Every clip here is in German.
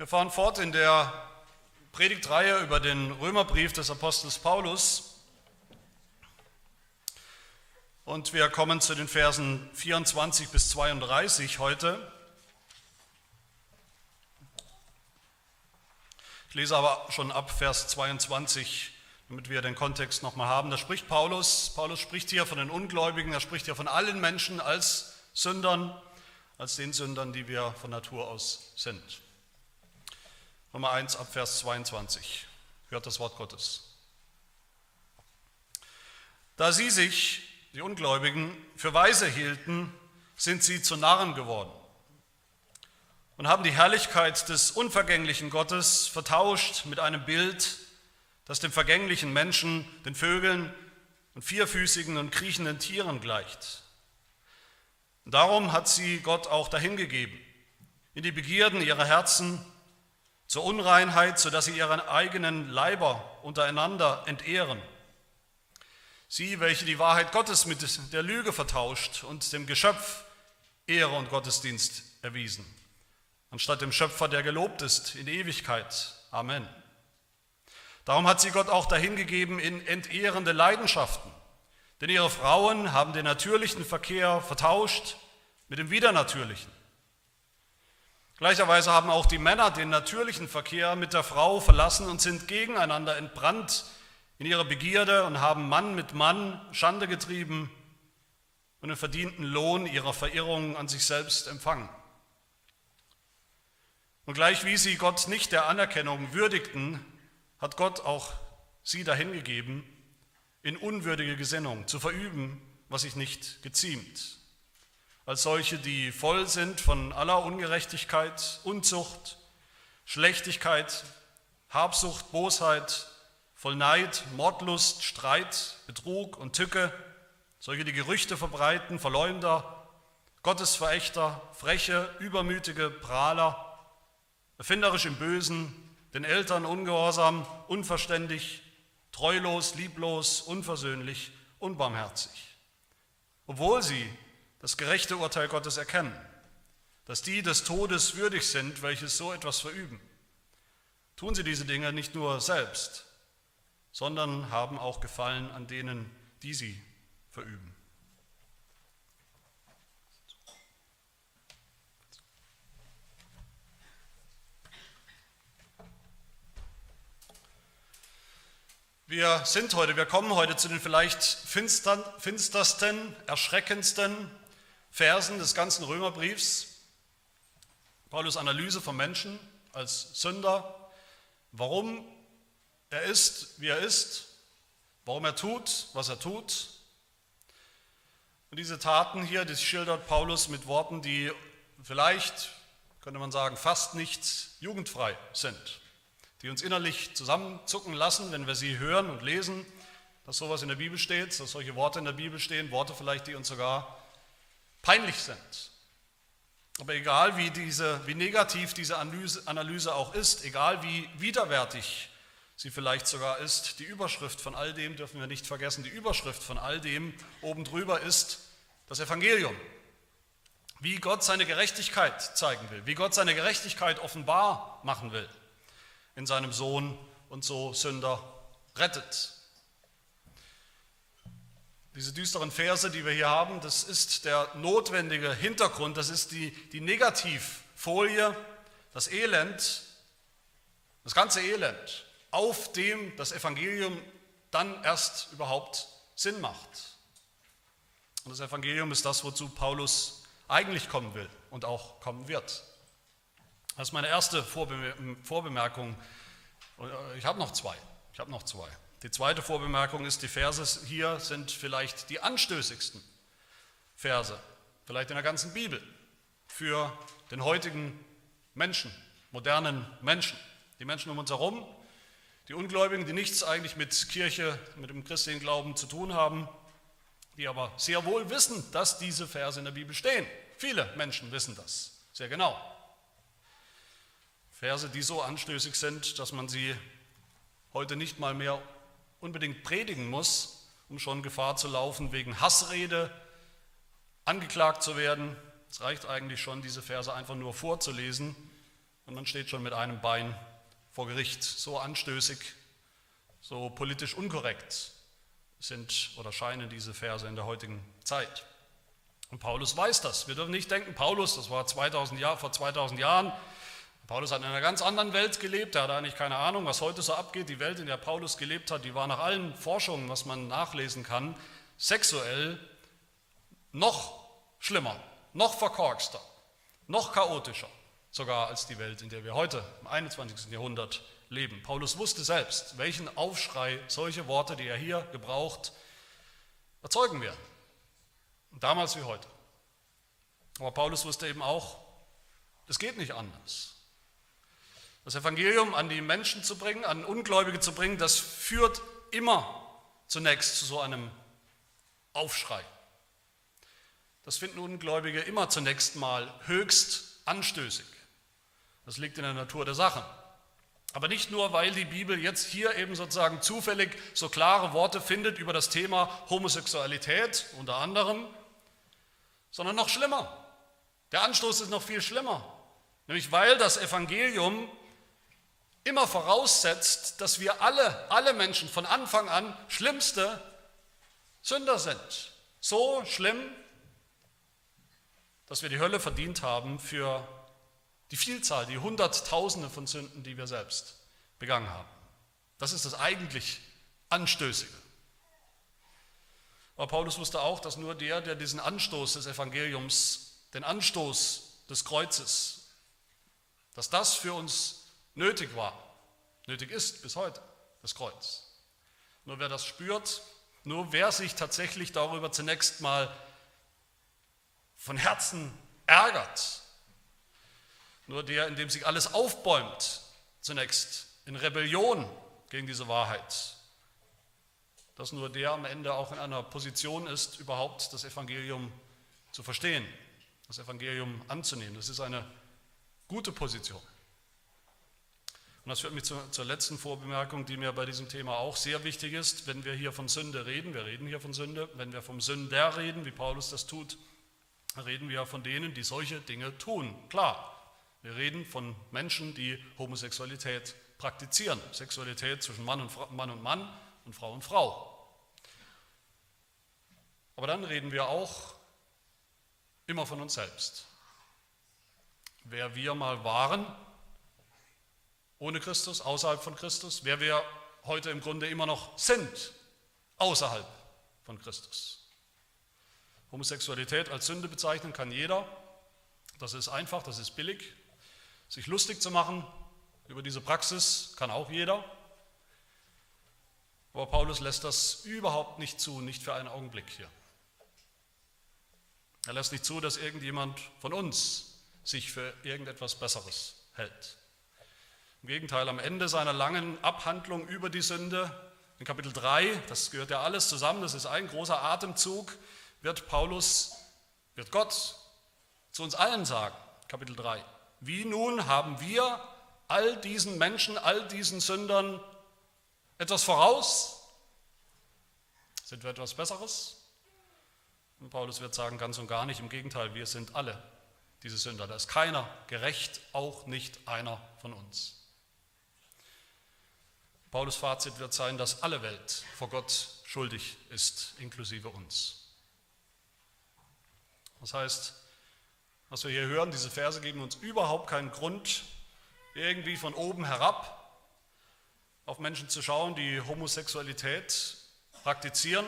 Wir fahren fort in der Predigtreihe über den Römerbrief des Apostels Paulus und wir kommen zu den Versen 24 bis 32 heute. Ich lese aber schon ab Vers 22, damit wir den Kontext nochmal haben. Da spricht Paulus, Paulus spricht hier von den Ungläubigen, er spricht hier von allen Menschen als Sündern, als den Sündern, die wir von Natur aus sind. Nummer 1 ab Vers 22. Hört das Wort Gottes. Da sie sich, die Ungläubigen, für weise hielten, sind sie zu Narren geworden und haben die Herrlichkeit des unvergänglichen Gottes vertauscht mit einem Bild, das dem vergänglichen Menschen, den Vögeln und vierfüßigen und kriechenden Tieren gleicht. Darum hat sie Gott auch dahingegeben, in die Begierden ihrer Herzen zur Unreinheit, sodass sie ihren eigenen Leiber untereinander entehren. Sie, welche die Wahrheit Gottes mit der Lüge vertauscht und dem Geschöpf Ehre und Gottesdienst erwiesen, anstatt dem Schöpfer, der gelobt ist in Ewigkeit. Amen. Darum hat sie Gott auch dahingegeben in entehrende Leidenschaften, denn ihre Frauen haben den natürlichen Verkehr vertauscht mit dem widernatürlichen. Gleicherweise haben auch die Männer den natürlichen Verkehr mit der Frau verlassen und sind gegeneinander entbrannt in ihrer Begierde und haben Mann mit Mann Schande getrieben und den verdienten Lohn ihrer Verirrung an sich selbst empfangen. Und gleich wie sie Gott nicht der Anerkennung würdigten, hat Gott auch sie dahingegeben, in unwürdige Gesinnung zu verüben, was sich nicht geziemt als solche, die voll sind von aller Ungerechtigkeit, Unzucht, Schlechtigkeit, Habsucht, Bosheit, voll Neid, Mordlust, Streit, Betrug und Tücke, solche, die Gerüchte verbreiten, Verleumder, Gottesverächter, freche, übermütige Prahler, erfinderisch im Bösen, den Eltern ungehorsam, unverständig, treulos, lieblos, unversöhnlich, unbarmherzig. Obwohl sie das gerechte Urteil Gottes erkennen, dass die des Todes würdig sind, welches so etwas verüben. Tun sie diese Dinge nicht nur selbst, sondern haben auch Gefallen an denen, die sie verüben. Wir sind heute, wir kommen heute zu den vielleicht finstersten, erschreckendsten Versen des ganzen Römerbriefs. Paulus Analyse vom Menschen als Sünder, warum er ist, wie er ist, warum er tut, was er tut. Und diese Taten hier, die schildert Paulus mit Worten, die vielleicht, könnte man sagen, fast nicht jugendfrei sind, die uns innerlich zusammenzucken lassen, wenn wir sie hören und lesen, dass sowas in der Bibel steht, dass solche Worte in der Bibel stehen, Worte vielleicht, die uns sogar peinlich sind. Aber egal wie, diese, wie negativ diese Analyse, Analyse auch ist, egal wie widerwärtig sie vielleicht sogar ist, die Überschrift von all dem dürfen wir nicht vergessen, die Überschrift von all dem oben drüber ist das Evangelium. Wie Gott seine Gerechtigkeit zeigen will, wie Gott seine Gerechtigkeit offenbar machen will in seinem Sohn und so Sünder rettet. Diese düsteren Verse, die wir hier haben, das ist der notwendige Hintergrund, das ist die, die Negativfolie, das Elend, das ganze Elend, auf dem das Evangelium dann erst überhaupt Sinn macht. Und das Evangelium ist das, wozu Paulus eigentlich kommen will und auch kommen wird. Das ist meine erste Vorbemerkung. Ich habe noch zwei. Ich habe noch zwei. Die zweite Vorbemerkung ist, die Verse hier sind vielleicht die anstößigsten Verse, vielleicht in der ganzen Bibel, für den heutigen Menschen, modernen Menschen, die Menschen um uns herum, die Ungläubigen, die nichts eigentlich mit Kirche, mit dem christlichen Glauben zu tun haben, die aber sehr wohl wissen, dass diese Verse in der Bibel stehen. Viele Menschen wissen das sehr genau. Verse, die so anstößig sind, dass man sie heute nicht mal mehr unbedingt predigen muss, um schon Gefahr zu laufen, wegen Hassrede angeklagt zu werden. Es reicht eigentlich schon, diese Verse einfach nur vorzulesen und man steht schon mit einem Bein vor Gericht. So anstößig, so politisch unkorrekt sind oder scheinen diese Verse in der heutigen Zeit. Und Paulus weiß das. Wir dürfen nicht denken, Paulus, das war 2000 Jahr, vor 2000 Jahren, Paulus hat in einer ganz anderen Welt gelebt, er hat eigentlich keine Ahnung, was heute so abgeht. Die Welt, in der Paulus gelebt hat, die war nach allen Forschungen, was man nachlesen kann, sexuell noch schlimmer, noch verkorkster, noch chaotischer, sogar als die Welt, in der wir heute im 21. Jahrhundert leben. Paulus wusste selbst, welchen Aufschrei solche Worte, die er hier gebraucht, erzeugen werden. Damals wie heute. Aber Paulus wusste eben auch, es geht nicht anders. Das Evangelium an die Menschen zu bringen, an Ungläubige zu bringen, das führt immer zunächst zu so einem Aufschrei. Das finden Ungläubige immer zunächst mal höchst anstößig. Das liegt in der Natur der Sache. Aber nicht nur, weil die Bibel jetzt hier eben sozusagen zufällig so klare Worte findet über das Thema Homosexualität unter anderem, sondern noch schlimmer. Der Anstoß ist noch viel schlimmer. Nämlich weil das Evangelium immer voraussetzt, dass wir alle, alle Menschen von Anfang an schlimmste Sünder sind. So schlimm, dass wir die Hölle verdient haben für die Vielzahl, die Hunderttausende von Sünden, die wir selbst begangen haben. Das ist das eigentlich Anstößige. Aber Paulus wusste auch, dass nur der, der diesen Anstoß des Evangeliums, den Anstoß des Kreuzes, dass das für uns nötig war, nötig ist bis heute, das Kreuz. Nur wer das spürt, nur wer sich tatsächlich darüber zunächst mal von Herzen ärgert, nur der, in dem sich alles aufbäumt, zunächst in Rebellion gegen diese Wahrheit, dass nur der am Ende auch in einer Position ist, überhaupt das Evangelium zu verstehen, das Evangelium anzunehmen. Das ist eine gute Position. Und das führt mich zur, zur, letzten Vorbemerkung, die mir bei diesem Thema auch sehr wichtig ist. Wenn wir hier von Sünde reden, wir reden hier von Sünde, wenn wir vom Sünder reden, wie Paulus das tut, reden wir von denen, die solche Dinge tun. Klar, wir reden von Menschen, die Homosexualität praktizieren. Sexualität zwischen Mann und, Frau, Mann und Mann und Frau und Frau. Aber dann reden wir auch immer von uns selbst. Wer wir mal waren, ohne Christus, außerhalb von Christus, wer wir heute im Grunde immer noch sind, außerhalb von Christus. Homosexualität als Sünde bezeichnen kann jeder. Das ist einfach, das ist billig. Sich lustig zu machen über diese Praxis kann auch jeder. Aber Paulus lässt das überhaupt nicht zu, nicht für einen Augenblick hier. Er lässt nicht zu, dass irgendjemand von uns sich für irgendetwas Besseres hält. Im Gegenteil, am Ende seiner langen Abhandlung über die Sünde, in Kapitel 3, das gehört ja alles zusammen, das ist ein großer Atemzug, wird Paulus, wird Gott zu uns allen sagen, Kapitel 3. Wie nun haben wir all diesen Menschen, all diesen Sündern etwas voraus? Sind wir etwas Besseres? Und Paulus wird sagen, ganz und gar nicht, im Gegenteil, wir sind alle diese Sünder. Da ist keiner gerecht, auch nicht einer von uns. Paulus Fazit wird sein, dass alle Welt vor Gott schuldig ist, inklusive uns. Das heißt, was wir hier hören, diese Verse geben uns überhaupt keinen Grund, irgendwie von oben herab auf Menschen zu schauen, die Homosexualität praktizieren,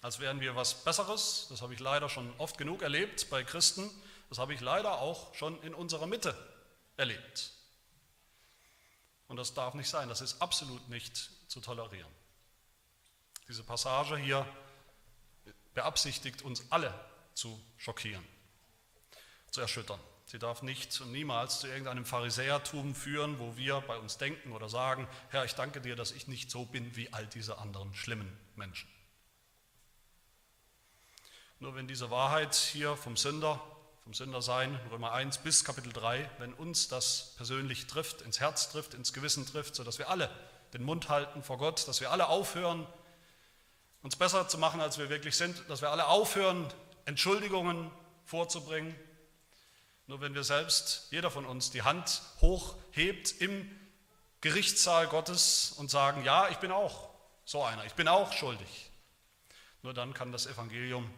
als wären wir was Besseres. Das habe ich leider schon oft genug erlebt bei Christen. Das habe ich leider auch schon in unserer Mitte erlebt. Und das darf nicht sein, das ist absolut nicht zu tolerieren. Diese Passage hier beabsichtigt uns alle zu schockieren, zu erschüttern. Sie darf nicht und niemals zu irgendeinem Pharisäertum führen, wo wir bei uns denken oder sagen, Herr, ich danke dir, dass ich nicht so bin wie all diese anderen schlimmen Menschen. Nur wenn diese Wahrheit hier vom Sünder vom Sündersein, Römer 1 bis Kapitel 3, wenn uns das persönlich trifft, ins Herz trifft, ins Gewissen trifft, sodass wir alle den Mund halten vor Gott, dass wir alle aufhören, uns besser zu machen, als wir wirklich sind, dass wir alle aufhören, Entschuldigungen vorzubringen, Nur wenn wir selbst, jeder von uns, die Hand hochhebt im Gerichtssaal Gottes und sagen, ja, ich bin auch so einer, ich bin auch schuldig. Nur dann kann das Evangelium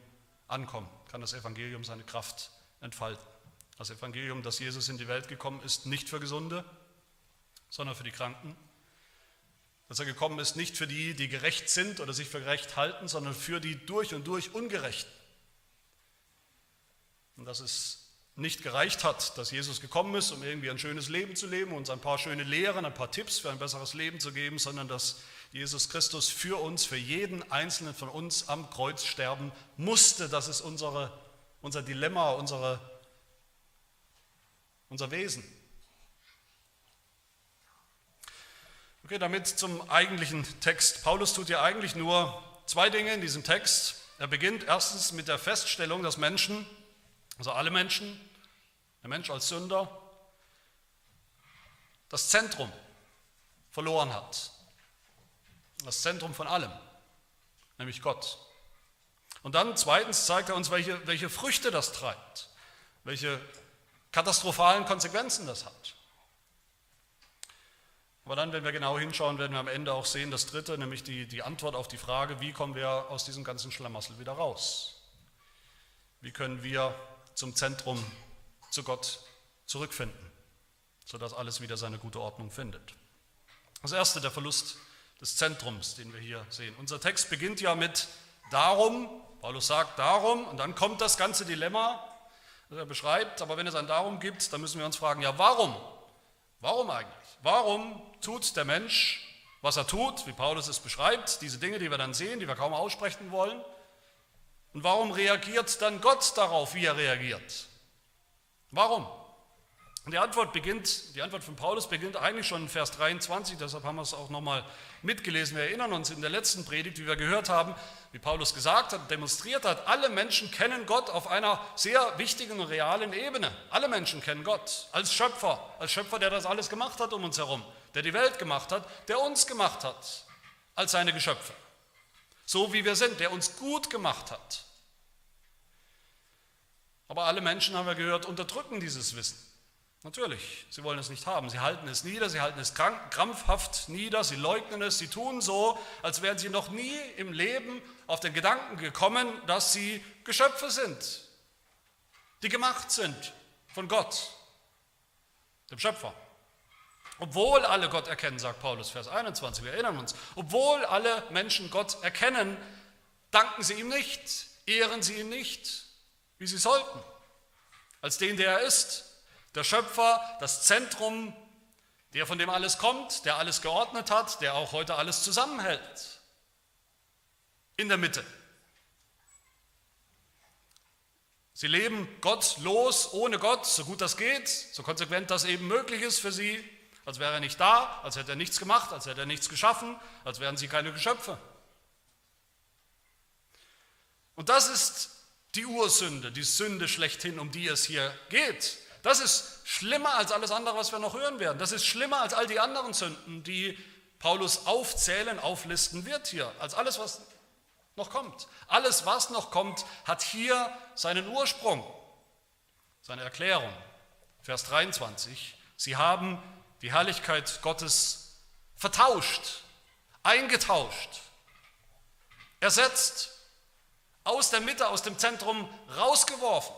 ankommen, kann das Evangelium seine Kraft entfalten. Das Evangelium, dass Jesus in die Welt gekommen ist, nicht für Gesunde, sondern für die Kranken. Dass er gekommen ist, nicht für die, die gerecht sind oder sich für gerecht halten, sondern für die durch und durch Ungerechten. Und dass es nicht gereicht hat, dass Jesus gekommen ist, um irgendwie ein schönes Leben zu leben, uns ein paar schöne Lehren, ein paar Tipps für ein besseres Leben zu geben, sondern dass Jesus Christus für uns, für jeden einzelnen von uns am Kreuz sterben musste. Das ist unsere, unser Dilemma, unsere, unser Wesen. Okay, damit zum eigentlichen Text. Paulus tut ja eigentlich nur zwei Dinge in diesem Text. Er beginnt erstens mit der Feststellung, dass Menschen, also alle Menschen, der Mensch als Sünder, das Zentrum verloren hat. Das Zentrum von allem, nämlich Gott. Und dann zweitens zeigt er uns, welche, welche Früchte das treibt, welche katastrophalen Konsequenzen das hat. Aber dann, wenn wir genau hinschauen, werden wir am Ende auch sehen, das Dritte, nämlich die, die Antwort auf die Frage, wie kommen wir aus diesem ganzen Schlamassel wieder raus? Wie können wir zum Zentrum, zu Gott zurückfinden, sodass alles wieder seine gute Ordnung findet? Das Erste, der Verlust des Zentrums, den wir hier sehen. Unser Text beginnt ja mit darum, Paulus sagt darum, und dann kommt das ganze Dilemma, das er beschreibt, aber wenn es ein darum gibt, dann müssen wir uns fragen, ja warum? Warum eigentlich? Warum tut der Mensch, was er tut, wie Paulus es beschreibt, diese Dinge, die wir dann sehen, die wir kaum aussprechen wollen? Und warum reagiert dann Gott darauf, wie er reagiert? Warum? Und die Antwort beginnt, die Antwort von Paulus beginnt eigentlich schon in Vers 23, deshalb haben wir es auch nochmal mitgelesen. Wir erinnern uns in der letzten Predigt, wie wir gehört haben, wie Paulus gesagt hat, demonstriert hat, alle Menschen kennen Gott auf einer sehr wichtigen und realen Ebene. Alle Menschen kennen Gott als Schöpfer, als Schöpfer, der das alles gemacht hat um uns herum, der die Welt gemacht hat, der uns gemacht hat als seine Geschöpfe. So wie wir sind, der uns gut gemacht hat. Aber alle Menschen, haben wir gehört, unterdrücken dieses Wissen. Natürlich, sie wollen es nicht haben. Sie halten es nieder, sie halten es krampfhaft nieder, sie leugnen es, sie tun so, als wären sie noch nie im Leben auf den Gedanken gekommen, dass sie Geschöpfe sind, die gemacht sind von Gott, dem Schöpfer. Obwohl alle Gott erkennen, sagt Paulus, Vers 21, wir erinnern uns, obwohl alle Menschen Gott erkennen, danken sie ihm nicht, ehren sie ihn nicht, wie sie sollten, als den, der er ist, der Schöpfer, das Zentrum, der von dem alles kommt, der alles geordnet hat, der auch heute alles zusammenhält. In der Mitte. Sie leben gottlos, ohne Gott, so gut das geht, so konsequent das eben möglich ist für sie, als wäre er nicht da, als hätte er nichts gemacht, als hätte er nichts geschaffen, als wären sie keine Geschöpfe. Und das ist die Ursünde, die Sünde schlechthin, um die es hier geht. Das ist schlimmer als alles andere, was wir noch hören werden. Das ist schlimmer als all die anderen Sünden, die Paulus aufzählen, auflisten wird hier, als alles, was noch kommt. Alles, was noch kommt, hat hier seinen Ursprung, seine Erklärung. Vers 23. Sie haben die Herrlichkeit Gottes vertauscht, eingetauscht, ersetzt, aus der Mitte, aus dem Zentrum rausgeworfen.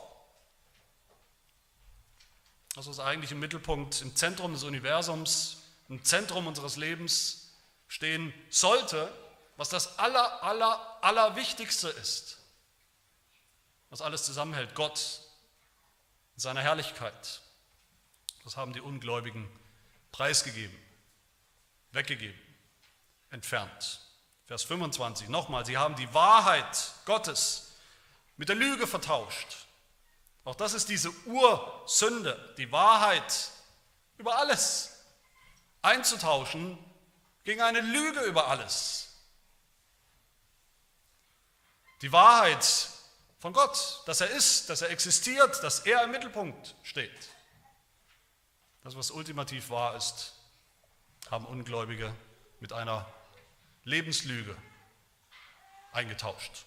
Das, was eigentlich im Mittelpunkt, im Zentrum des Universums, im Zentrum unseres Lebens stehen sollte, was das aller, aller, aller Wichtigste ist, was alles zusammenhält, Gott in seiner Herrlichkeit. Das haben die Ungläubigen preisgegeben, weggegeben, entfernt. Vers 25, nochmal, sie haben die Wahrheit Gottes mit der Lüge vertauscht. Auch das ist diese Ursünde, die Wahrheit über alles einzutauschen gegen eine Lüge über alles. Die Wahrheit von Gott, dass er ist, dass er existiert, dass er im Mittelpunkt steht. Das, was ultimativ wahr ist, haben Ungläubige mit einer Lebenslüge eingetauscht.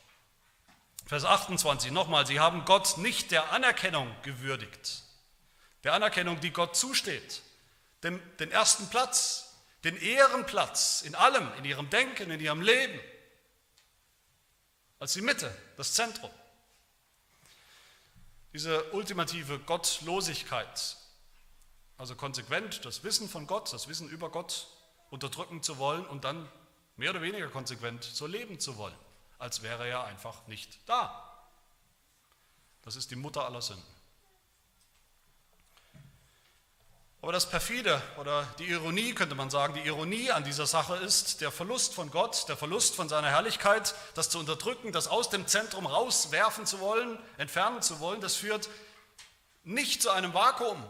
Vers 28 nochmal, sie haben Gott nicht der Anerkennung gewürdigt. der Anerkennung, die Gott zusteht, dem, den ersten Platz, den Ehrenplatz in allem, in ihrem Denken, in ihrem Leben, als die Mitte, das Zentrum. Diese ultimative Gottlosigkeit, also konsequent das Wissen von Gott, das Wissen über Gott unterdrücken zu wollen und dann mehr oder weniger konsequent so leben zu wollen, als wäre er einfach nicht da. Das ist die Mutter aller Sünden. Aber das perfide oder die Ironie, könnte man sagen, die Ironie an dieser Sache ist der Verlust von Gott, der Verlust von seiner Herrlichkeit, das zu unterdrücken, das aus dem Zentrum rauswerfen zu wollen, entfernen zu wollen, das führt nicht zu einem Vakuum,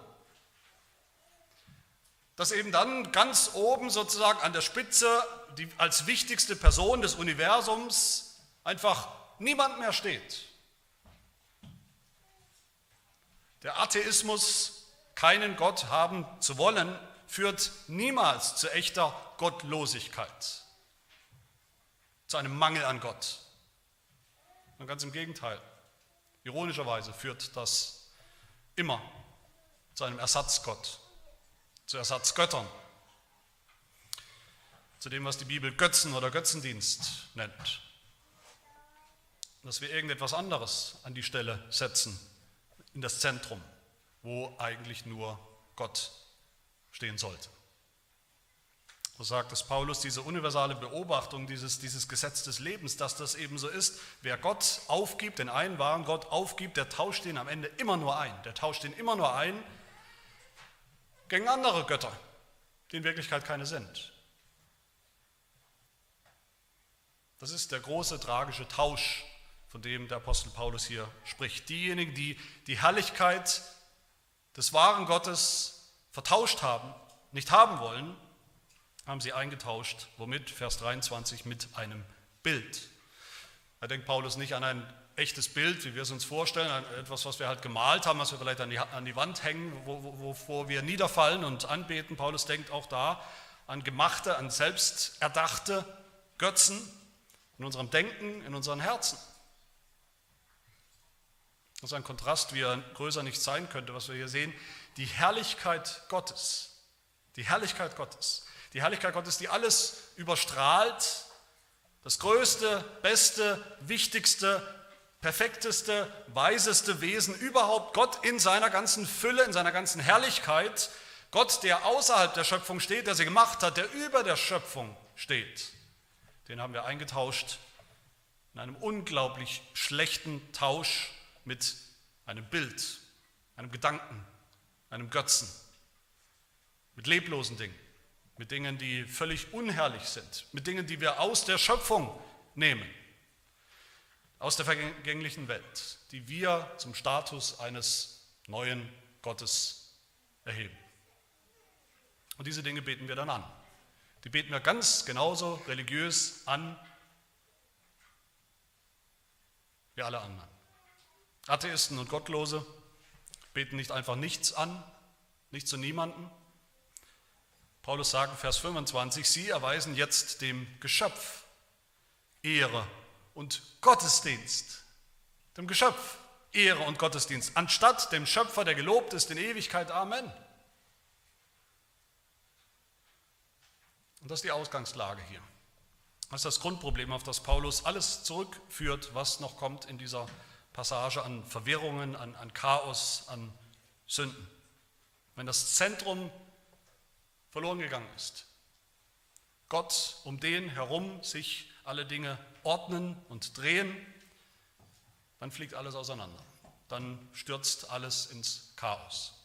das eben dann ganz oben sozusagen an der Spitze die, als wichtigste Person des Universums einfach niemand mehr steht. Der Atheismus keinen Gott haben zu wollen, führt niemals zu echter Gottlosigkeit, zu einem Mangel an Gott. Und ganz im Gegenteil. Ironischerweise führt das immer zu einem Ersatzgott, zu Ersatzgöttern, zu dem, was die Bibel Götzen oder Götzendienst nennt. Dass wir irgendetwas anderes an die Stelle setzen, in das Zentrum wo eigentlich nur Gott stehen sollte. So sagt es Paulus, diese universale Beobachtung, dieses, dieses Gesetz des Lebens, dass das eben so ist. Wer Gott aufgibt, den einen wahren Gott aufgibt, der tauscht ihn am Ende immer nur ein. Der tauscht ihn immer nur ein gegen andere Götter, die in Wirklichkeit keine sind. Das ist der große tragische Tausch, von dem der Apostel Paulus hier spricht. Diejenigen, die die Herrlichkeit des wahren Gottes vertauscht haben, nicht haben wollen, haben sie eingetauscht. Womit? Vers 23 mit einem Bild. Da denkt Paulus nicht an ein echtes Bild, wie wir es uns vorstellen, an etwas, was wir halt gemalt haben, was wir vielleicht an die, an die Wand hängen, wovor wir niederfallen und anbeten. Paulus denkt auch da an gemachte, an selbst erdachte Götzen in unserem Denken, in unseren Herzen. Das ist ein Kontrast, wie er größer nicht sein könnte, was wir hier sehen. Die Herrlichkeit Gottes. Die Herrlichkeit Gottes. Die Herrlichkeit Gottes, die alles überstrahlt. Das größte, beste, wichtigste, perfekteste, weiseste Wesen überhaupt. Gott in seiner ganzen Fülle, in seiner ganzen Herrlichkeit. Gott, der außerhalb der Schöpfung steht, der sie gemacht hat, der über der Schöpfung steht. Den haben wir eingetauscht in einem unglaublich schlechten Tausch mit einem Bild, einem Gedanken, einem Götzen, mit leblosen Dingen, mit Dingen, die völlig unherrlich sind, mit Dingen, die wir aus der Schöpfung nehmen, aus der vergänglichen Welt, die wir zum Status eines neuen Gottes erheben. Und diese Dinge beten wir dann an. Die beten wir ganz genauso religiös an wie alle anderen. Atheisten und Gottlose beten nicht einfach nichts an, nicht zu niemanden. Paulus sagt Vers 25, sie erweisen jetzt dem Geschöpf Ehre und Gottesdienst. Dem Geschöpf Ehre und Gottesdienst, anstatt dem Schöpfer, der gelobt ist in Ewigkeit. Amen. Und das ist die Ausgangslage hier. Das ist das Grundproblem, auf das Paulus alles zurückführt, was noch kommt in dieser Passage an Verwirrungen, an, an Chaos, an Sünden. Wenn das Zentrum verloren gegangen ist, Gott, um den herum sich alle Dinge ordnen und drehen, dann fliegt alles auseinander. Dann stürzt alles ins Chaos.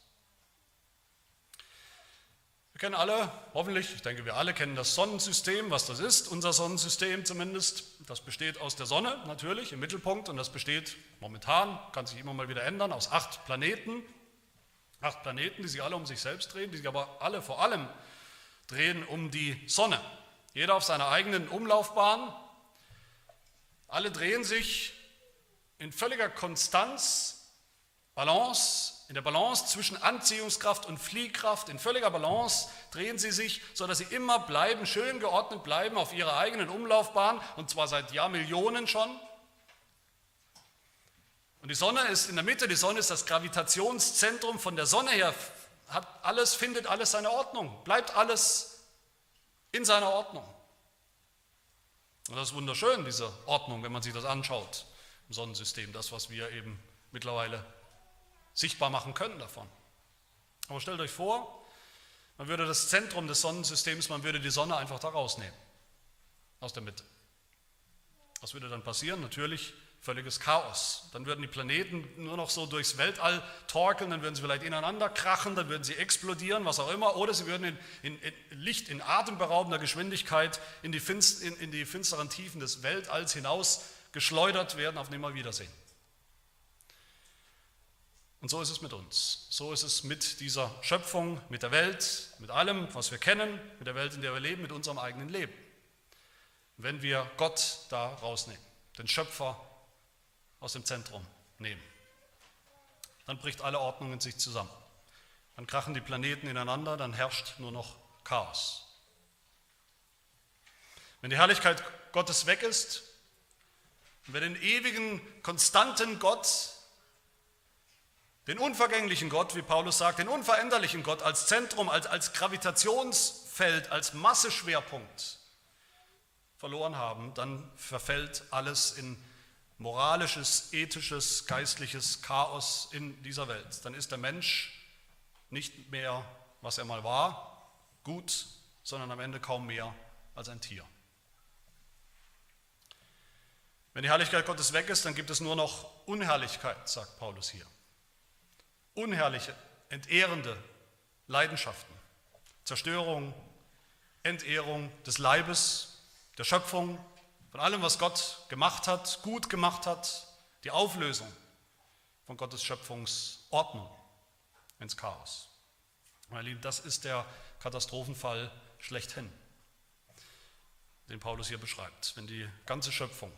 Wir kennen alle, hoffentlich, ich denke, wir alle kennen das Sonnensystem, was das ist, unser Sonnensystem zumindest. Das besteht aus der Sonne natürlich im Mittelpunkt und das besteht momentan, kann sich immer mal wieder ändern, aus acht Planeten. Acht Planeten, die sich alle um sich selbst drehen, die sich aber alle vor allem drehen um die Sonne. Jeder auf seiner eigenen Umlaufbahn. Alle drehen sich in völliger Konstanz, Balance in der Balance zwischen Anziehungskraft und Fliehkraft, in völliger Balance drehen sie sich, sodass sie immer bleiben, schön geordnet bleiben auf ihrer eigenen Umlaufbahn, und zwar seit Jahrmillionen schon. Und die Sonne ist in der Mitte, die Sonne ist das Gravitationszentrum von der Sonne her, hat alles, findet alles seine Ordnung, bleibt alles in seiner Ordnung. Und das ist wunderschön, diese Ordnung, wenn man sich das anschaut im Sonnensystem, das, was wir eben mittlerweile sichtbar machen können davon. Aber stellt euch vor, man würde das Zentrum des Sonnensystems, man würde die Sonne einfach da rausnehmen, aus der Mitte. Was würde dann passieren? Natürlich völliges Chaos. Dann würden die Planeten nur noch so durchs Weltall torkeln, dann würden sie vielleicht ineinander krachen, dann würden sie explodieren, was auch immer, oder sie würden in, in, in Licht, in atemberaubender Geschwindigkeit in die, finst, in, die finsteren Tiefen des Weltalls hinaus geschleudert werden auf Nimmerwiedersehen. Und so ist es mit uns. So ist es mit dieser Schöpfung, mit der Welt, mit allem, was wir kennen, mit der Welt, in der wir leben, mit unserem eigenen Leben. Wenn wir Gott da rausnehmen, den Schöpfer aus dem Zentrum nehmen, dann bricht alle Ordnung in sich zusammen. Dann krachen die Planeten ineinander, dann herrscht nur noch Chaos. Wenn die Herrlichkeit Gottes weg ist, wenn wir den ewigen, konstanten Gott den unvergänglichen Gott, wie Paulus sagt, den unveränderlichen Gott als Zentrum, als, als Gravitationsfeld, als Masseschwerpunkt verloren haben, dann verfällt alles in moralisches, ethisches, geistliches Chaos in dieser Welt. Dann ist der Mensch nicht mehr, was er mal war, gut, sondern am Ende kaum mehr als ein Tier. Wenn die Herrlichkeit Gottes weg ist, dann gibt es nur noch Unherrlichkeit, sagt Paulus hier unherrliche, entehrende Leidenschaften, Zerstörung, Entehrung des Leibes, der Schöpfung, von allem, was Gott gemacht hat, gut gemacht hat, die Auflösung von Gottes Schöpfungsordnung ins Chaos. Meine Lieben, das ist der Katastrophenfall schlechthin, den Paulus hier beschreibt, wenn die ganze Schöpfung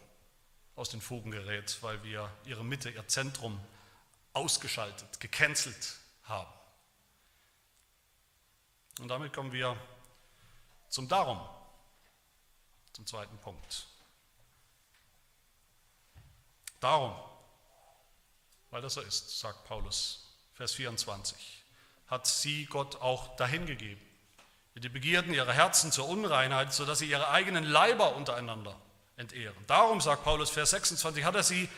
aus den Fugen gerät, weil wir ihre Mitte, ihr Zentrum ausgeschaltet, gecancelt haben. Und damit kommen wir zum Darum, zum zweiten Punkt. Darum, weil das so ist, sagt Paulus, Vers 24, hat sie Gott auch dahingegeben, die Begierden ihrer Herzen zur Unreinheit, sodass sie ihre eigenen Leiber untereinander entehren. Darum, sagt Paulus, Vers 26, hat er sie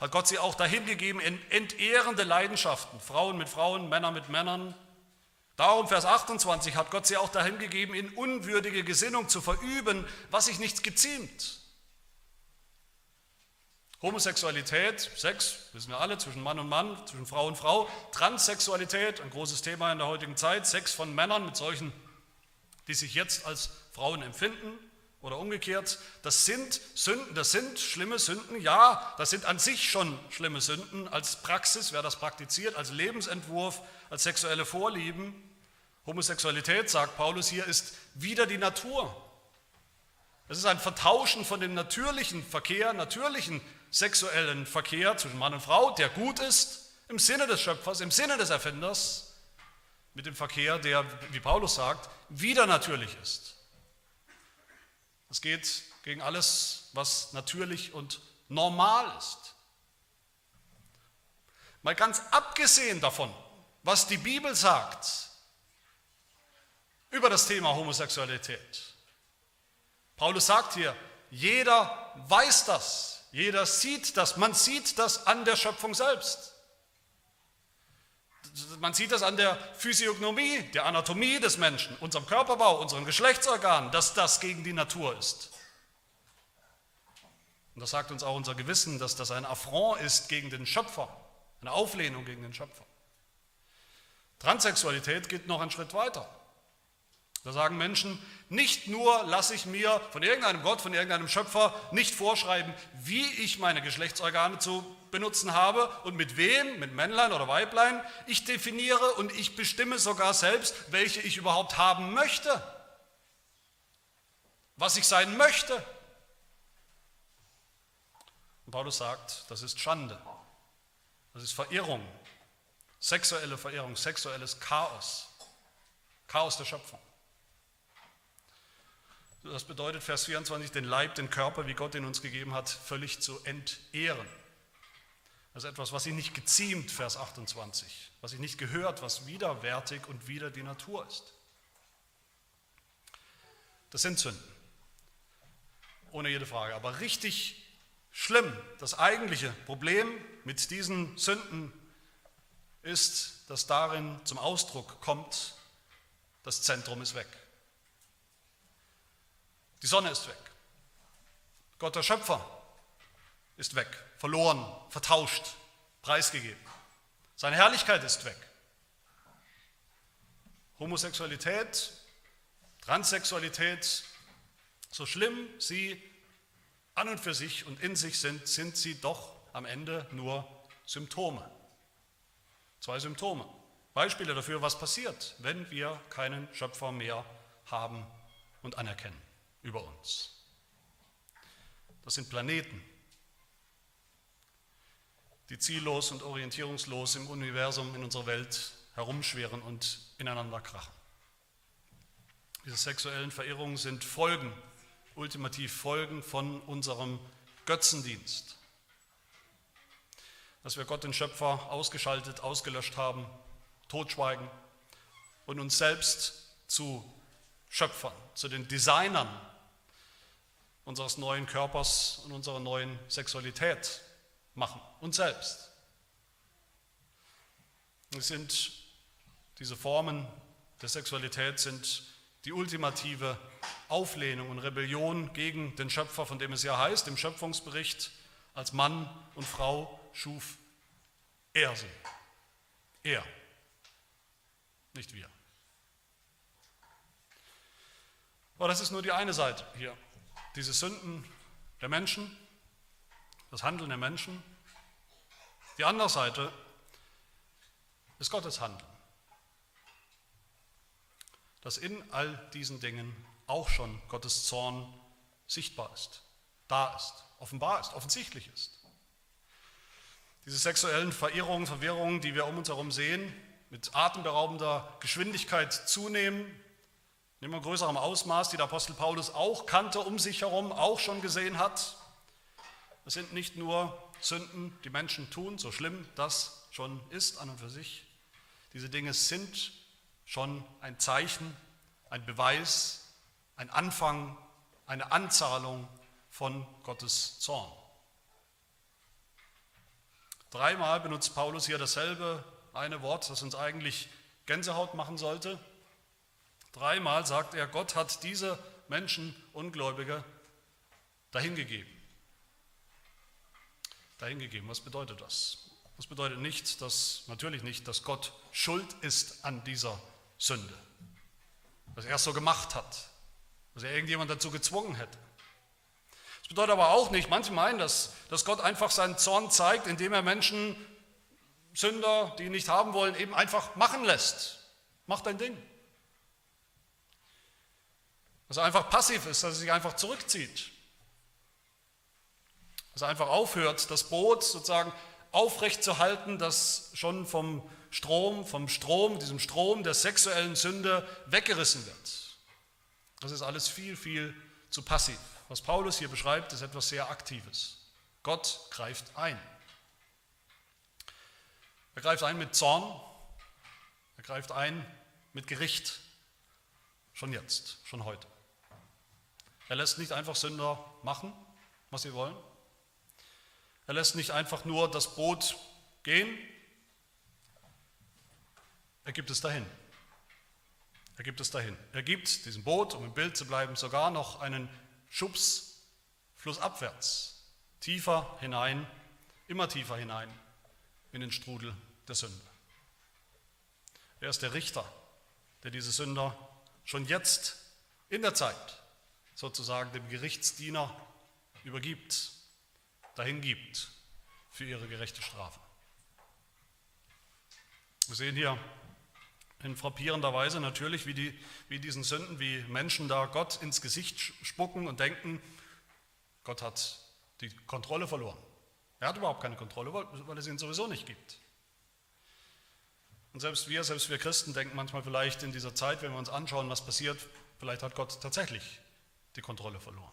hat Gott sie auch dahingegeben in entehrende Leidenschaften, Frauen mit Frauen, Männer mit Männern. Darum, Vers 28, hat Gott sie auch dahingegeben, in unwürdige Gesinnung zu verüben, was sich nichts geziemt. Homosexualität, Sex, wissen wir alle, zwischen Mann und Mann, zwischen Frau und Frau. Transsexualität, ein großes Thema in der heutigen Zeit. Sex von Männern mit solchen, die sich jetzt als Frauen empfinden. Oder umgekehrt, das sind Sünden, das sind schlimme Sünden, ja, das sind an sich schon schlimme Sünden als Praxis, wer das praktiziert, als Lebensentwurf, als sexuelle Vorlieben. Homosexualität, sagt Paulus hier, ist wieder die Natur. Es ist ein Vertauschen von dem natürlichen Verkehr, natürlichen sexuellen Verkehr zwischen Mann und Frau, der gut ist, im Sinne des Schöpfers, im Sinne des Erfinders, mit dem Verkehr, der, wie Paulus sagt, wieder natürlich ist. Es geht gegen alles, was natürlich und normal ist. Mal ganz abgesehen davon, was die Bibel sagt über das Thema Homosexualität. Paulus sagt hier, jeder weiß das, jeder sieht das, man sieht das an der Schöpfung selbst. Man sieht das an der Physiognomie, der Anatomie des Menschen, unserem Körperbau, unseren Geschlechtsorganen, dass das gegen die Natur ist. Und das sagt uns auch unser Gewissen, dass das ein Affront ist gegen den Schöpfer, eine Auflehnung gegen den Schöpfer. Transsexualität geht noch einen Schritt weiter. Da sagen Menschen, nicht nur lasse ich mir von irgendeinem Gott, von irgendeinem Schöpfer nicht vorschreiben, wie ich meine Geschlechtsorgane zu benutzen habe und mit wem, mit Männlein oder Weiblein. Ich definiere und ich bestimme sogar selbst, welche ich überhaupt haben möchte, was ich sein möchte. Und Paulus sagt, das ist Schande, das ist Verirrung, sexuelle Verirrung, sexuelles Chaos, Chaos der Schöpfung. Das bedeutet, Vers 24, den Leib, den Körper, wie Gott ihn uns gegeben hat, völlig zu entehren. Das ist etwas, was sich nicht geziemt, Vers 28, was sich nicht gehört, was widerwärtig und wieder die Natur ist. Das sind Sünden, ohne jede Frage. Aber richtig schlimm, das eigentliche Problem mit diesen Sünden ist, dass darin zum Ausdruck kommt, das Zentrum ist weg. Die Sonne ist weg. Gott der Schöpfer ist weg, verloren, vertauscht, preisgegeben. Seine Herrlichkeit ist weg. Homosexualität, Transsexualität, so schlimm sie an und für sich und in sich sind, sind sie doch am Ende nur Symptome. Zwei Symptome. Beispiele dafür, was passiert, wenn wir keinen Schöpfer mehr haben und anerkennen über uns. Das sind Planeten, die ziellos und orientierungslos im Universum, in unserer Welt herumschweren und ineinander krachen. Diese sexuellen Verirrungen sind Folgen, ultimativ Folgen von unserem Götzendienst. Dass wir Gott den Schöpfer ausgeschaltet, ausgelöscht haben, totschweigen und uns selbst zu Schöpfern, zu den Designern unseres neuen Körpers und unserer neuen Sexualität machen, uns selbst. Es sind diese Formen der Sexualität sind die ultimative Auflehnung und Rebellion gegen den Schöpfer, von dem es ja heißt, im Schöpfungsbericht, als Mann und Frau schuf er sie. Er, nicht wir. Aber das ist nur die eine Seite hier diese Sünden der Menschen, das Handeln der Menschen. Die andere Seite ist Gottes Handeln, dass in all diesen Dingen auch schon Gottes Zorn sichtbar ist, da ist, offenbar ist, offensichtlich ist. Diese sexuellen Verirrungen, Verwirrungen, die wir um uns herum sehen, mit atemberaubender Geschwindigkeit zunehmen, in immer größerem Ausmaß, die der Apostel Paulus auch kannte, um sich herum, auch schon gesehen hat. Es sind nicht nur Sünden, die Menschen tun, so schlimm das schon ist an und für sich. Diese Dinge sind schon ein Zeichen, ein Beweis, ein Anfang, eine Anzahlung von Gottes Zorn. Dreimal benutzt Paulus hier dasselbe eine Wort, das uns eigentlich Gänsehaut machen sollte. Dreimal sagt er, Gott hat diese Menschen, Ungläubige, dahingegeben. Dahingegeben, was bedeutet das? Das bedeutet nicht, dass, natürlich nicht, dass Gott schuld ist an dieser Sünde. Dass er es so gemacht hat. Dass er irgendjemand dazu gezwungen hätte. Das bedeutet aber auch nicht, manche meinen, dass, dass Gott einfach seinen Zorn zeigt, indem er Menschen, Sünder, die ihn nicht haben wollen, eben einfach machen lässt. Mach dein Ding. Dass er einfach passiv ist, dass er sich einfach zurückzieht. Dass er einfach aufhört, das Boot sozusagen aufrecht zu halten, das schon vom Strom, vom Strom, diesem Strom der sexuellen Sünde weggerissen wird. Das ist alles viel, viel zu passiv. Was Paulus hier beschreibt, ist etwas sehr Aktives. Gott greift ein. Er greift ein mit Zorn, er greift ein mit Gericht, schon jetzt, schon heute. Er lässt nicht einfach Sünder machen, was sie wollen. Er lässt nicht einfach nur das Boot gehen. Er gibt es dahin. Er gibt es dahin. Er gibt diesem Boot, um im Bild zu bleiben, sogar noch einen Schubs flussabwärts, tiefer hinein, immer tiefer hinein in den Strudel der Sünde. Er ist der Richter, der diese Sünder schon jetzt in der Zeit sozusagen dem Gerichtsdiener übergibt, dahin gibt für ihre gerechte Strafe. Wir sehen hier in frappierender Weise natürlich, wie, die, wie diesen Sünden, wie Menschen da Gott ins Gesicht spucken und denken, Gott hat die Kontrolle verloren. Er hat überhaupt keine Kontrolle, weil es ihn sowieso nicht gibt. Und selbst wir, selbst wir Christen denken manchmal vielleicht in dieser Zeit, wenn wir uns anschauen, was passiert, vielleicht hat Gott tatsächlich die Kontrolle verloren.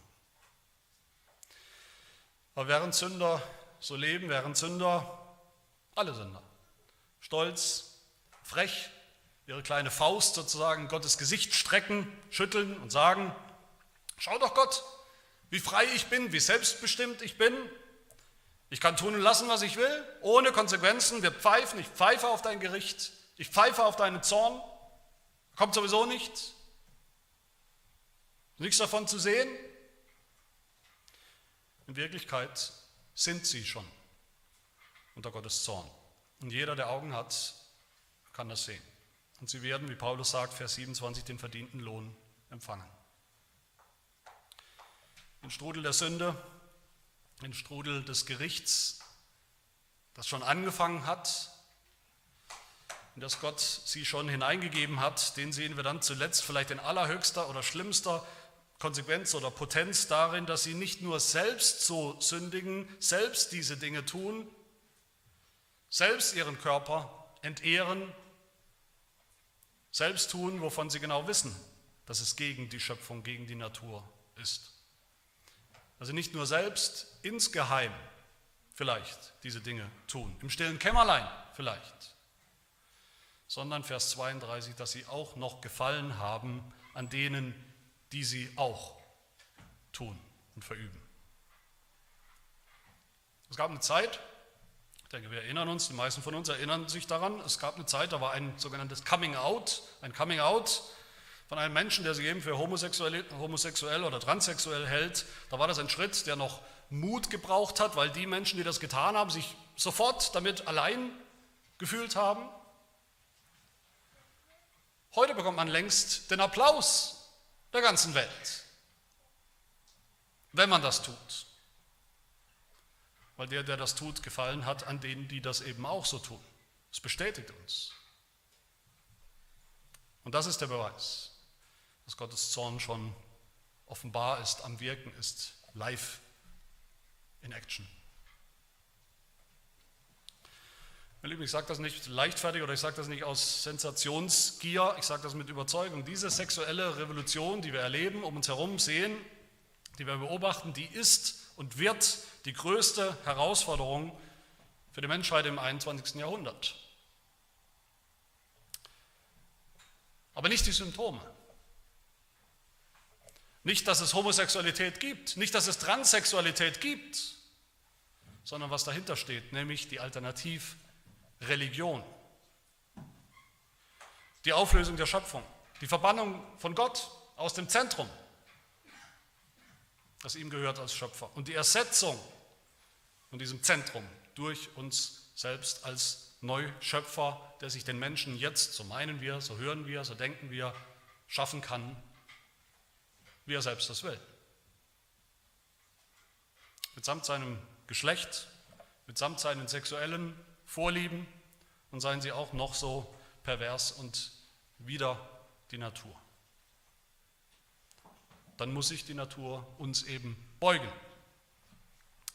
Aber während Sünder so leben, während Sünder Alle Sünder. Stolz, frech, ihre kleine Faust sozusagen Gottes Gesicht strecken, schütteln und sagen, schau doch Gott, wie frei ich bin, wie selbstbestimmt ich bin. Ich kann tun und lassen, was ich will, ohne Konsequenzen. Wir pfeifen, ich pfeife auf dein Gericht, ich pfeife auf deinen Zorn. Kommt sowieso nichts. Nichts davon zu sehen. In Wirklichkeit sind sie schon unter Gottes Zorn. Und jeder, der Augen hat, kann das sehen. Und sie werden, wie Paulus sagt, Vers 27, den verdienten Lohn empfangen. Den Strudel der Sünde, den Strudel des Gerichts, das schon angefangen hat und dass Gott sie schon hineingegeben hat, den sehen wir dann zuletzt vielleicht in allerhöchster oder schlimmster Konsequenz oder Potenz darin, dass sie nicht nur selbst so sündigen, selbst diese Dinge tun, selbst ihren Körper entehren, selbst tun, wovon sie genau wissen, dass es gegen die Schöpfung, gegen die Natur ist. Also nicht nur selbst insgeheim vielleicht diese Dinge tun, im stillen Kämmerlein vielleicht, sondern Vers 32, dass sie auch noch gefallen haben an denen, die sie auch tun und verüben. Es gab eine Zeit, ich denke, wir erinnern uns, die meisten von uns erinnern sich daran, es gab eine Zeit, da war ein sogenanntes Coming Out, ein Coming Out von einem Menschen, der sich eben für homosexuell, homosexuell oder transsexuell hält. Da war das ein Schritt, der noch Mut gebraucht hat, weil die Menschen, die das getan haben, sich sofort damit allein gefühlt haben. Heute bekommt man längst den Applaus der ganzen Welt, wenn man das tut weil der, der das tut, gefallen hat an denen, die das eben auch so tun. Es bestätigt uns. Und das ist der Beweis, dass Gottes Zorn schon offenbar ist, am Wirken ist, live in Action. Meine Lieben, ich sage das nicht leichtfertig oder ich sage das nicht aus Sensationsgier, ich sage das mit Überzeugung. Diese sexuelle Revolution, die wir erleben, um uns herum sehen, die wir beobachten, die ist und wird die größte Herausforderung für die Menschheit im 21. Jahrhundert. Aber nicht die Symptome. Nicht, dass es Homosexualität gibt, nicht, dass es Transsexualität gibt, sondern was dahinter steht, nämlich die Alternativreligion. Die Auflösung der Schöpfung, die Verbannung von Gott aus dem Zentrum das ihm gehört als Schöpfer. Und die Ersetzung von diesem Zentrum durch uns selbst als Neuschöpfer, der sich den Menschen jetzt, so meinen wir, so hören wir, so denken wir, schaffen kann, wie er selbst das will. Mitsamt seinem Geschlecht, mitsamt seinen sexuellen Vorlieben und seien sie auch noch so pervers und wieder die Natur dann muss sich die Natur uns eben beugen.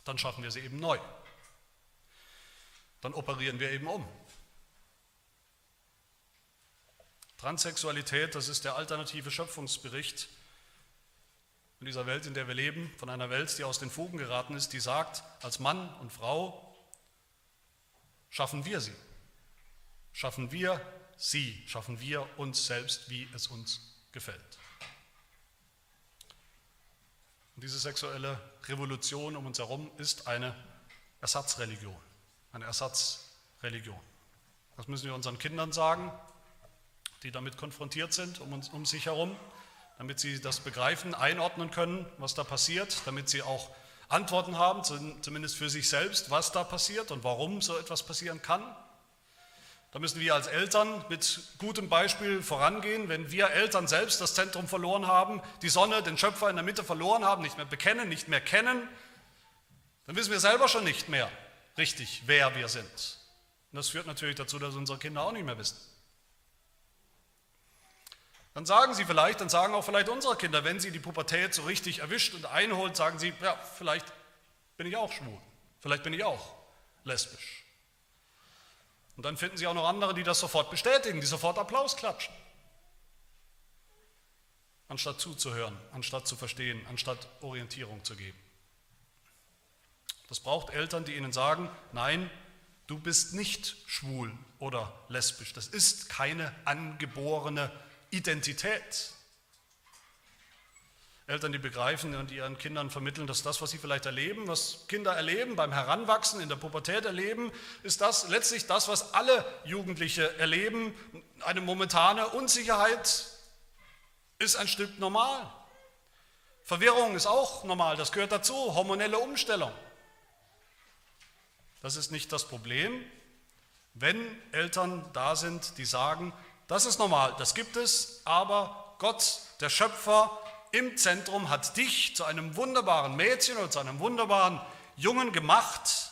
Dann schaffen wir sie eben neu. Dann operieren wir eben um. Transsexualität, das ist der alternative Schöpfungsbericht in dieser Welt, in der wir leben, von einer Welt, die aus den Fugen geraten ist, die sagt, als Mann und Frau schaffen wir sie. Schaffen wir sie, schaffen wir uns selbst, wie es uns gefällt. Und diese sexuelle Revolution um uns herum ist eine Ersatzreligion, eine Ersatzreligion. Das müssen wir unseren Kindern sagen, die damit konfrontiert sind um, uns, um sich herum, damit sie das begreifen, einordnen können, was da passiert, damit sie auch Antworten haben, zumindest für sich selbst, was da passiert und warum so etwas passieren kann. Da müssen wir als Eltern mit gutem Beispiel vorangehen. Wenn wir Eltern selbst das Zentrum verloren haben, die Sonne, den Schöpfer in der Mitte verloren haben, nicht mehr bekennen, nicht mehr kennen, dann wissen wir selber schon nicht mehr richtig, wer wir sind. Und das führt natürlich dazu, dass unsere Kinder auch nicht mehr wissen. Dann sagen sie vielleicht, dann sagen auch vielleicht unsere Kinder, wenn sie die Pubertät so richtig erwischt und einholt, sagen sie, ja, vielleicht bin ich auch schwul, vielleicht bin ich auch lesbisch. Und dann finden Sie auch noch andere, die das sofort bestätigen, die sofort Applaus klatschen. Anstatt zuzuhören, anstatt zu verstehen, anstatt Orientierung zu geben. Das braucht Eltern, die ihnen sagen, nein, Du bist nicht schwul oder lesbisch. Das ist keine angeborene Identität. Eltern, die begreifen und ihren Kindern vermitteln, dass das, was sie vielleicht erleben, was Kinder erleben, beim Heranwachsen, in der Pubertät erleben, ist das letztlich das, was alle Jugendliche erleben. Eine momentane Unsicherheit ist ein Stück normal. Verwirrung ist auch normal, das gehört dazu, hormonelle Umstellung. Das ist nicht das Problem, wenn Eltern da sind, die sagen, das ist normal, das gibt es, aber Gott, der Schöpfer, im Zentrum hat dich zu einem wunderbaren Mädchen oder zu einem wunderbaren Jungen gemacht.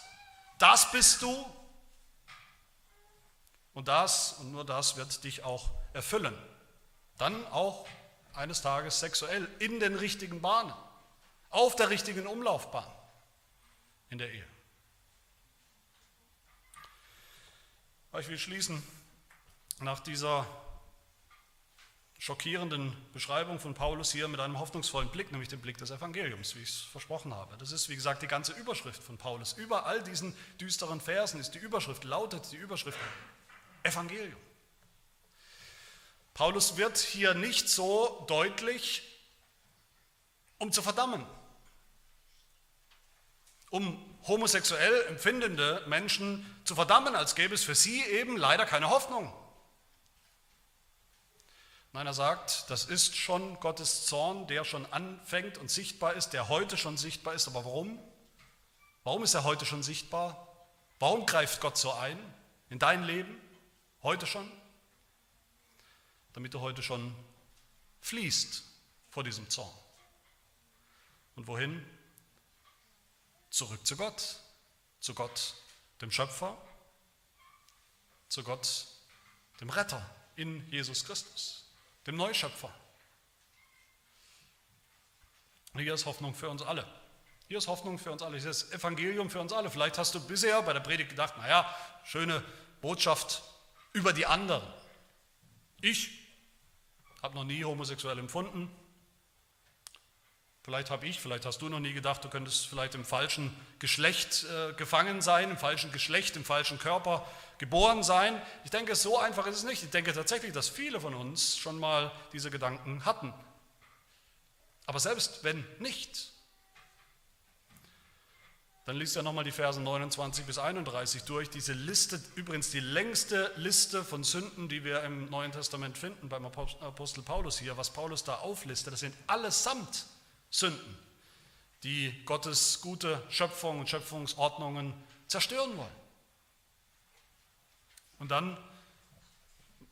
Das bist du. Und das und nur das wird dich auch erfüllen. Dann auch eines Tages sexuell in den richtigen Bahnen, auf der richtigen Umlaufbahn in der Ehe. Ich will schließen nach dieser schockierenden Beschreibung von Paulus hier mit einem hoffnungsvollen Blick, nämlich dem Blick des Evangeliums, wie ich es versprochen habe. Das ist, wie gesagt, die ganze Überschrift von Paulus. Über all diesen düsteren Versen ist die Überschrift, lautet die Überschrift Evangelium. Paulus wird hier nicht so deutlich, um zu verdammen, um homosexuell empfindende Menschen zu verdammen, als gäbe es für sie eben leider keine Hoffnung. Nein, er sagt, das ist schon Gottes Zorn, der schon anfängt und sichtbar ist, der heute schon sichtbar ist. Aber warum? Warum ist er heute schon sichtbar? Warum greift Gott so ein in dein Leben? Heute schon? Damit du heute schon fließt vor diesem Zorn. Und wohin? Zurück zu Gott. Zu Gott, dem Schöpfer. Zu Gott, dem Retter in Jesus Christus dem Neuschöpfer. Hier ist Hoffnung für uns alle. Hier ist Hoffnung für uns alle. Hier ist Evangelium für uns alle. Vielleicht hast du bisher bei der Predigt gedacht, naja, schöne Botschaft über die anderen. Ich habe noch nie homosexuell empfunden. Vielleicht habe ich, vielleicht hast du noch nie gedacht, du könntest vielleicht im falschen Geschlecht äh, gefangen sein, im falschen Geschlecht, im falschen Körper geboren sein. Ich denke, so einfach ist es nicht. Ich denke tatsächlich, dass viele von uns schon mal diese Gedanken hatten. Aber selbst wenn nicht, dann liest ja nochmal die Verse 29 bis 31 durch. Diese Liste, übrigens die längste Liste von Sünden, die wir im Neuen Testament finden beim Apostel Paulus hier, was Paulus da auflistet, das sind allesamt Sünden, die Gottes gute Schöpfung und Schöpfungsordnungen zerstören wollen. Und dann,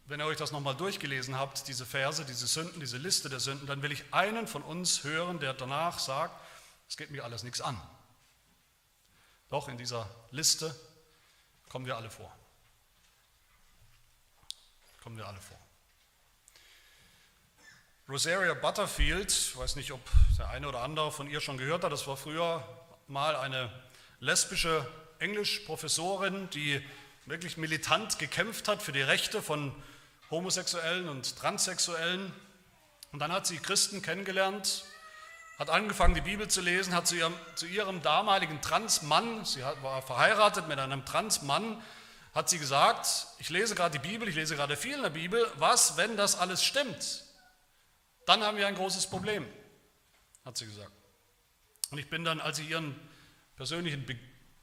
wenn ihr euch das nochmal durchgelesen habt, diese Verse, diese Sünden, diese Liste der Sünden, dann will ich einen von uns hören, der danach sagt, es geht mir alles nichts an. Doch in dieser Liste kommen wir alle vor. Kommen wir alle vor. Rosaria Butterfield, ich weiß nicht, ob der eine oder andere von ihr schon gehört hat, das war früher mal eine lesbische Englischprofessorin, die wirklich militant gekämpft hat für die Rechte von Homosexuellen und Transsexuellen. Und dann hat sie Christen kennengelernt, hat angefangen, die Bibel zu lesen, hat zu ihrem, zu ihrem damaligen Transmann, sie war verheiratet mit einem Transmann, hat sie gesagt, ich lese gerade die Bibel, ich lese gerade viel in der Bibel, was, wenn das alles stimmt? dann haben wir ein großes Problem, hat sie gesagt. Und ich bin dann, als ich ihren persönlichen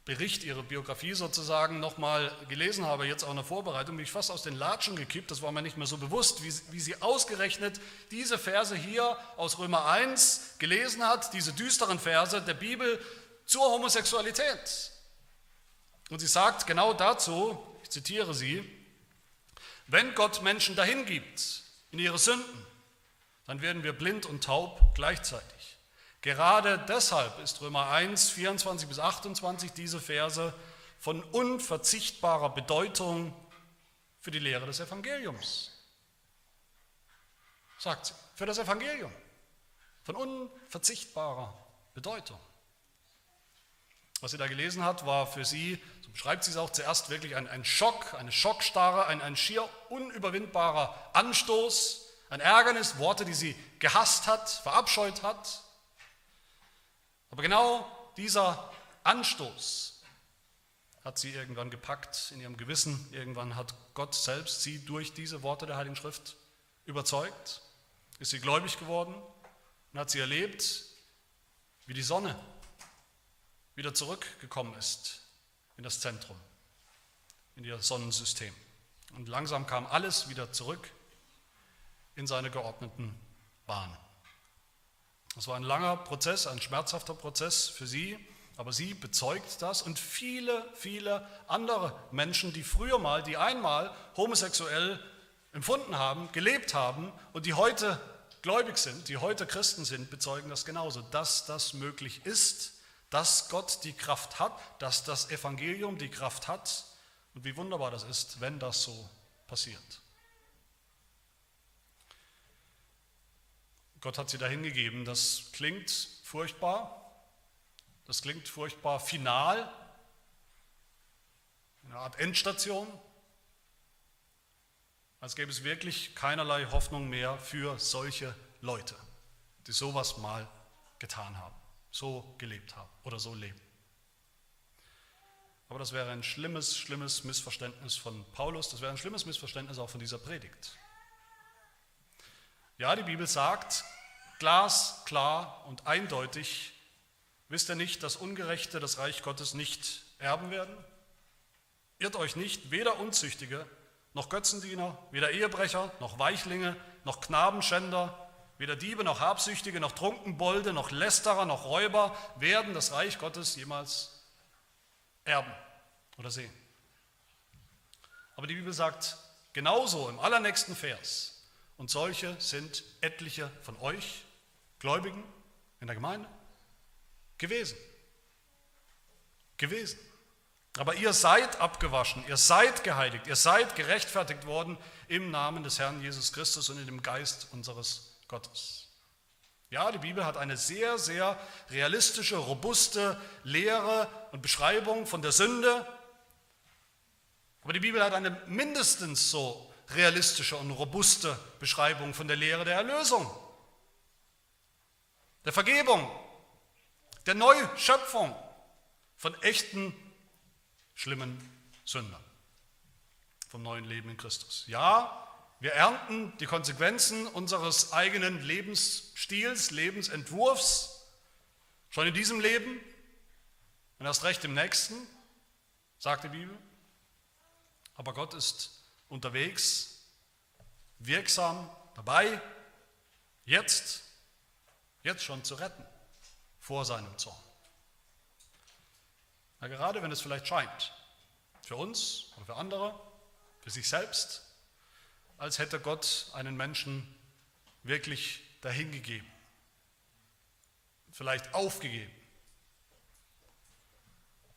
Bericht, ihre Biografie sozusagen nochmal gelesen habe, jetzt auch in der Vorbereitung, bin ich fast aus den Latschen gekippt, das war mir nicht mehr so bewusst, wie, wie sie ausgerechnet diese Verse hier aus Römer 1 gelesen hat, diese düsteren Verse der Bibel zur Homosexualität. Und sie sagt genau dazu, ich zitiere sie, wenn Gott Menschen dahin gibt in ihre Sünden, dann werden wir blind und taub gleichzeitig. Gerade deshalb ist Römer 1, 24 bis 28 diese Verse von unverzichtbarer Bedeutung für die Lehre des Evangeliums. Sagt sie, für das Evangelium. Von unverzichtbarer Bedeutung. Was sie da gelesen hat, war für sie, so beschreibt sie es auch zuerst, wirklich ein, ein Schock, eine Schockstarre, ein, ein schier unüberwindbarer Anstoß ein Ärgernis, Worte, die sie gehasst hat, verabscheut hat. Aber genau dieser Anstoß hat sie irgendwann gepackt in ihrem Gewissen. Irgendwann hat Gott selbst sie durch diese Worte der Heiligen Schrift überzeugt, ist sie gläubig geworden und hat sie erlebt, wie die Sonne wieder zurückgekommen ist in das Zentrum, in ihr Sonnensystem. Und langsam kam alles wieder zurück in seine geordneten Bahnen. Es war ein langer Prozess, ein schmerzhafter Prozess für sie, aber sie bezeugt das und viele, viele andere Menschen, die früher mal, die einmal homosexuell empfunden haben, gelebt haben und die heute gläubig sind, die heute Christen sind, bezeugen das genauso, dass das möglich ist, dass Gott die Kraft hat, dass das Evangelium die Kraft hat und wie wunderbar das ist, wenn das so passiert. Gott hat sie dahin gegeben. Das klingt furchtbar. Das klingt furchtbar final. Eine Art Endstation. Als gäbe es wirklich keinerlei Hoffnung mehr für solche Leute, die sowas mal getan haben, so gelebt haben oder so leben. Aber das wäre ein schlimmes, schlimmes Missverständnis von Paulus, das wäre ein schlimmes Missverständnis auch von dieser Predigt. Ja, die Bibel sagt glasklar und eindeutig, wisst ihr nicht, dass Ungerechte das Reich Gottes nicht erben werden? Irrt euch nicht, weder Unzüchtige, noch Götzendiener, weder Ehebrecher, noch Weichlinge, noch Knabenschänder, weder Diebe, noch Habsüchtige, noch Trunkenbolde, noch Lästerer, noch Räuber werden das Reich Gottes jemals erben oder sehen. Aber die Bibel sagt genauso im allernächsten Vers, und solche sind etliche von euch, Gläubigen in der Gemeinde, gewesen. Gewesen. Aber ihr seid abgewaschen, ihr seid geheiligt, ihr seid gerechtfertigt worden im Namen des Herrn Jesus Christus und in dem Geist unseres Gottes. Ja, die Bibel hat eine sehr, sehr realistische, robuste Lehre und Beschreibung von der Sünde. Aber die Bibel hat eine mindestens so realistische und robuste Beschreibung von der Lehre der Erlösung, der Vergebung, der Neuschöpfung von echten, schlimmen Sündern, vom neuen Leben in Christus. Ja, wir ernten die Konsequenzen unseres eigenen Lebensstils, Lebensentwurfs, schon in diesem Leben und erst recht im nächsten, sagt die Bibel. Aber Gott ist unterwegs, wirksam dabei, jetzt, jetzt schon zu retten vor seinem Zorn. Na, gerade wenn es vielleicht scheint, für uns oder für andere, für sich selbst, als hätte Gott einen Menschen wirklich dahingegeben, vielleicht aufgegeben,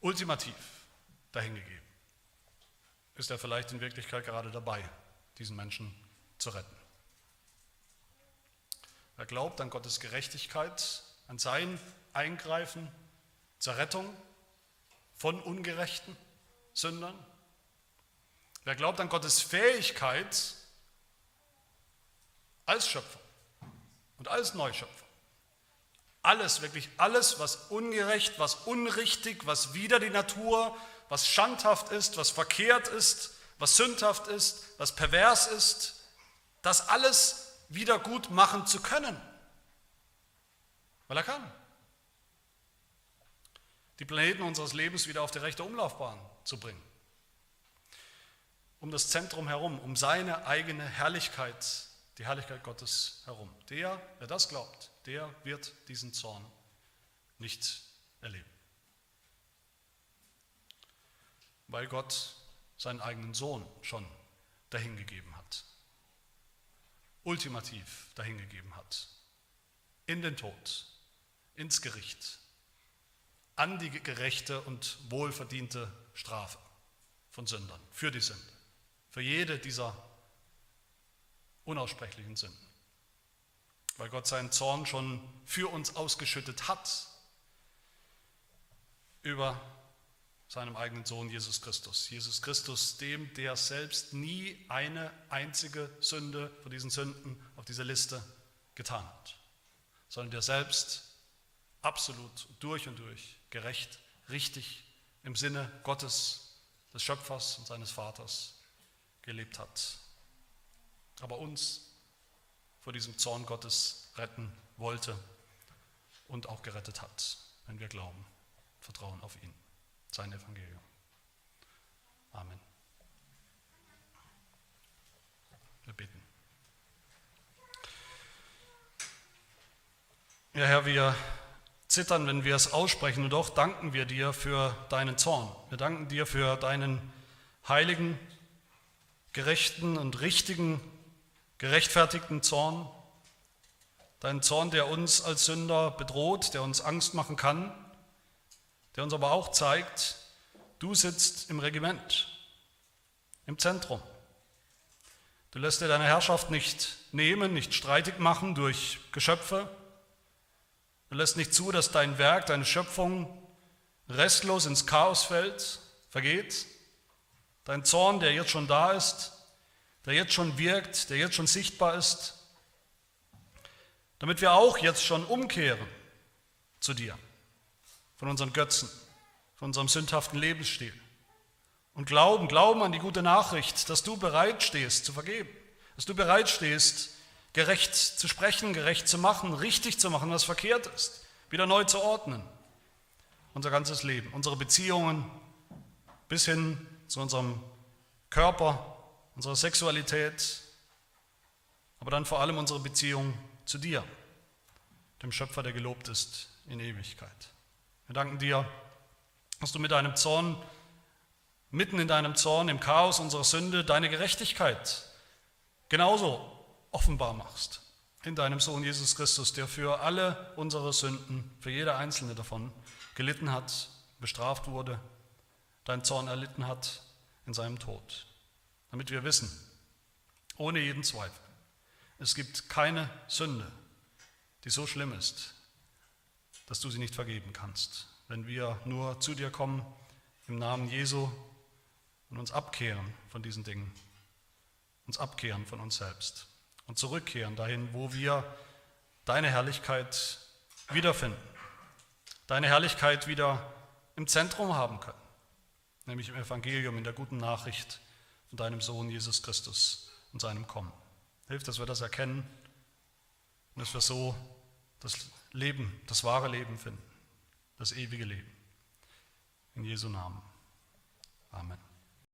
ultimativ dahingegeben, ist er vielleicht in Wirklichkeit gerade dabei, diesen Menschen zu retten. Wer glaubt an Gottes Gerechtigkeit, an sein Eingreifen zur Rettung von ungerechten Sündern, wer glaubt an Gottes Fähigkeit, als Schöpfer und als Neuschöpfer. Alles, wirklich alles, was ungerecht, was unrichtig, was wider die Natur, was schandhaft ist, was verkehrt ist, was sündhaft ist, was pervers ist, das alles wieder gut machen zu können. Weil er kann. Die Planeten unseres Lebens wieder auf die rechte Umlaufbahn zu bringen. Um das Zentrum herum, um seine eigene Herrlichkeit die Herrlichkeit Gottes herum. Der, wer das glaubt, der wird diesen Zorn nicht erleben. Weil Gott seinen eigenen Sohn schon dahingegeben hat. Ultimativ dahingegeben hat. In den Tod, ins Gericht, an die gerechte und wohlverdiente Strafe von Sündern, für die Sünde, für jede dieser unaussprechlichen Sünden. Weil Gott seinen Zorn schon für uns ausgeschüttet hat über seinem eigenen Sohn Jesus Christus. Jesus Christus, dem, der selbst nie eine einzige Sünde von diesen Sünden auf dieser Liste getan hat, sondern der selbst absolut durch und durch gerecht, richtig im Sinne Gottes, des Schöpfers und seines Vaters gelebt hat, aber uns vor diesem Zorn Gottes retten wollte und auch gerettet hat, wenn wir glauben, vertrauen auf ihn, sein Evangelium. Amen. Wir beten. Ja, Herr, wir zittern, wenn wir es aussprechen, und doch danken wir dir für deinen Zorn. Wir danken dir für deinen heiligen, gerechten und richtigen, gerechtfertigten Zorn. Deinen Zorn, der uns als Sünder bedroht, der uns Angst machen kann, der uns aber auch zeigt, du sitzt im Regiment, im Zentrum. Du lässt dir deine Herrschaft nicht nehmen, nicht streitig machen durch Geschöpfe, Du lässt nicht zu, dass dein Werk, deine Schöpfung restlos ins Chaos fällt, vergeht. Dein Zorn, der jetzt schon da ist, der jetzt schon wirkt, der jetzt schon sichtbar ist, damit wir auch jetzt schon umkehren zu dir, von unseren Götzen, von unserem sündhaften Lebensstil und glauben, glauben an die gute Nachricht, dass du bereit stehst zu vergeben, dass du bereit stehst, gerecht zu sprechen, gerecht zu machen, richtig zu machen, was verkehrt ist, wieder neu zu ordnen. Unser ganzes Leben, unsere Beziehungen bis hin zu unserem Körper, unserer Sexualität, aber dann vor allem unsere Beziehung zu dir, dem Schöpfer, der gelobt ist in Ewigkeit. Wir danken dir, dass du mit deinem Zorn, mitten in deinem Zorn, im Chaos unserer Sünde, deine Gerechtigkeit genauso offenbar machst in deinem Sohn Jesus Christus, der für alle unsere Sünden, für jede einzelne davon gelitten hat, bestraft wurde, dein Zorn erlitten hat in seinem Tod. Damit wir wissen, ohne jeden Zweifel, es gibt keine Sünde, die so schlimm ist, dass du sie nicht vergeben kannst. Wenn wir nur zu dir kommen im Namen Jesu und uns abkehren von diesen Dingen, uns abkehren von uns selbst und zurückkehren dahin, wo wir deine Herrlichkeit wiederfinden, deine Herrlichkeit wieder im Zentrum haben können, nämlich im Evangelium, in der guten Nachricht von deinem Sohn Jesus Christus und seinem Kommen. Hilf, dass wir das erkennen und dass wir so das Leben, das wahre Leben finden, das ewige Leben. In Jesu Namen. Amen.